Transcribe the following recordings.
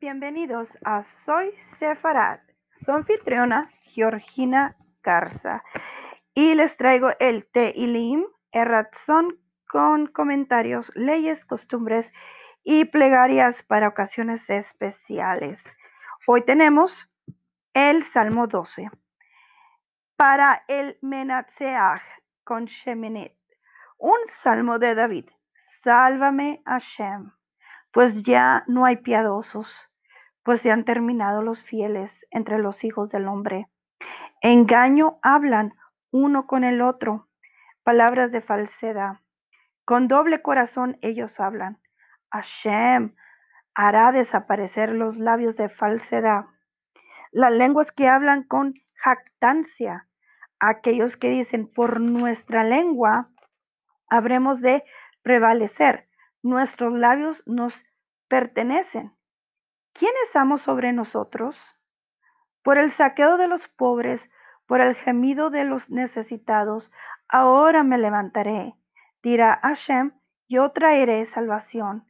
Bienvenidos a Soy Sefarad, su anfitriona Georgina Garza. Y les traigo el Teilim, Erratzón con comentarios, leyes, costumbres y plegarias para ocasiones especiales. Hoy tenemos el Salmo 12. Para el Menatseach con Sheminit, un salmo de David. Sálvame, Hashem pues ya no hay piadosos, pues se han terminado los fieles entre los hijos del hombre. Engaño hablan uno con el otro, palabras de falsedad. Con doble corazón ellos hablan. Hashem hará desaparecer los labios de falsedad. Las lenguas que hablan con jactancia, aquellos que dicen por nuestra lengua habremos de prevalecer nuestros labios nos pertenecen. ¿Quién es amo sobre nosotros? Por el saqueo de los pobres, por el gemido de los necesitados, ahora me levantaré. Dirá Hashem, yo traeré salvación.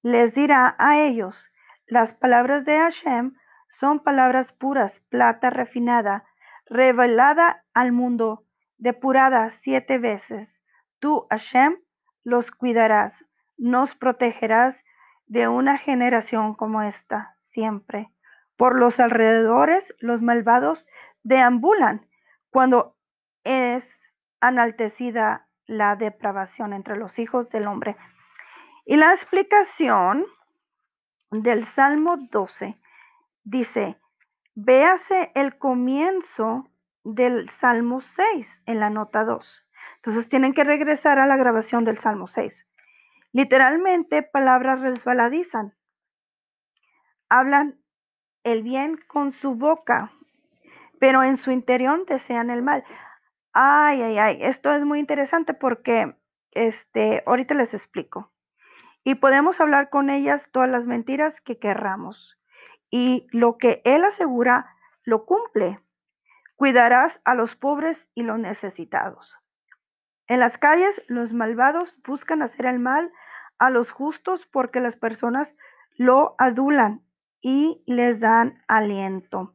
Les dirá a ellos, las palabras de Hashem son palabras puras, plata refinada, revelada al mundo, depurada siete veces. Tú, Hashem, los cuidarás nos protegerás de una generación como esta siempre. Por los alrededores, los malvados deambulan cuando es enaltecida la depravación entre los hijos del hombre. Y la explicación del Salmo 12 dice, véase el comienzo del Salmo 6 en la nota 2. Entonces tienen que regresar a la grabación del Salmo 6. Literalmente, palabras resbaladizan. Hablan el bien con su boca, pero en su interior desean el mal. Ay, ay, ay, esto es muy interesante porque este, ahorita les explico. Y podemos hablar con ellas todas las mentiras que querramos. Y lo que él asegura, lo cumple. Cuidarás a los pobres y los necesitados. En las calles, los malvados buscan hacer el mal a los justos porque las personas lo adulan y les dan aliento.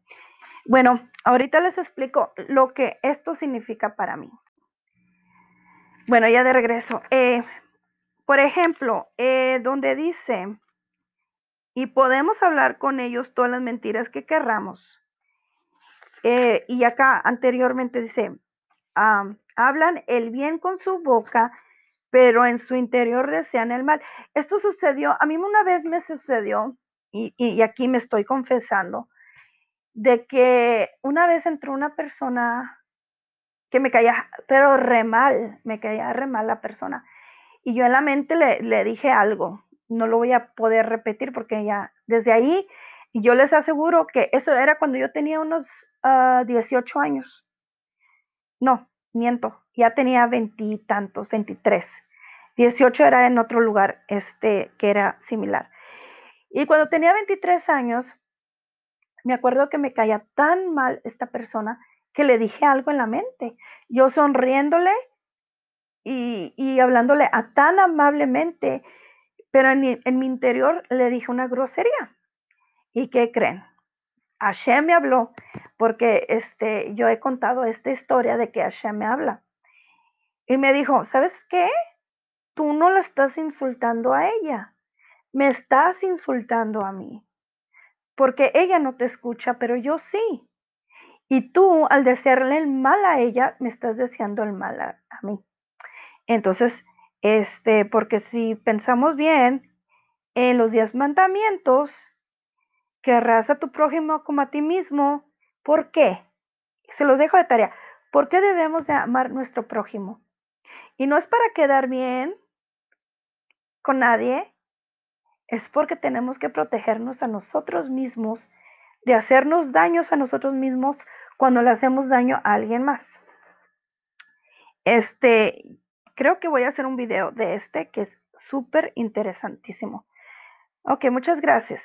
Bueno, ahorita les explico lo que esto significa para mí. Bueno, ya de regreso. Eh, por ejemplo, eh, donde dice, y podemos hablar con ellos todas las mentiras que querramos. Eh, y acá anteriormente dice, hablan el bien con su boca, pero en su interior desean el mal. Esto sucedió, a mí una vez me sucedió, y, aquí me estoy confesando, de que una vez entró una persona que me caía, pero re mal, me caía re mal la persona. Y yo en la mente le, dije algo, no lo voy a poder repetir porque ya desde ahí, yo les aseguro que eso era cuando yo tenía unos 18 ah, años. No, miento, ya tenía veintitantos, veintitrés. Dieciocho era en otro lugar este, que era similar. Y cuando tenía 23 años, me acuerdo que me caía tan mal esta persona que le dije algo en la mente. Yo sonriéndole y, y hablándole a tan amablemente, pero en en mi interior le dije una grosería. ¿Y qué creen? Hashem me habló, porque este, yo he contado esta historia de que Hashem me habla. Y me dijo, ¿sabes qué? Tú no la estás insultando a ella, me estás insultando a mí. Porque ella no te escucha, pero yo sí. Y tú, al desearle el mal a ella, me estás deseando el mal a, mí. Entonces, este, porque si pensamos bien en los diez mandamientos, querrás a tu prójimo como a ti mismo. ¿Por qué? Se los dejo de tarea. ¿Por qué debemos de amar nuestro prójimo? Y no es para quedar bien con nadie, es porque tenemos que protegernos a nosotros mismos de hacernos daños a nosotros mismos cuando le hacemos daño a alguien más. Este, creo que voy a hacer un video de este que es súper interesantísimo. Ok, muchas gracias.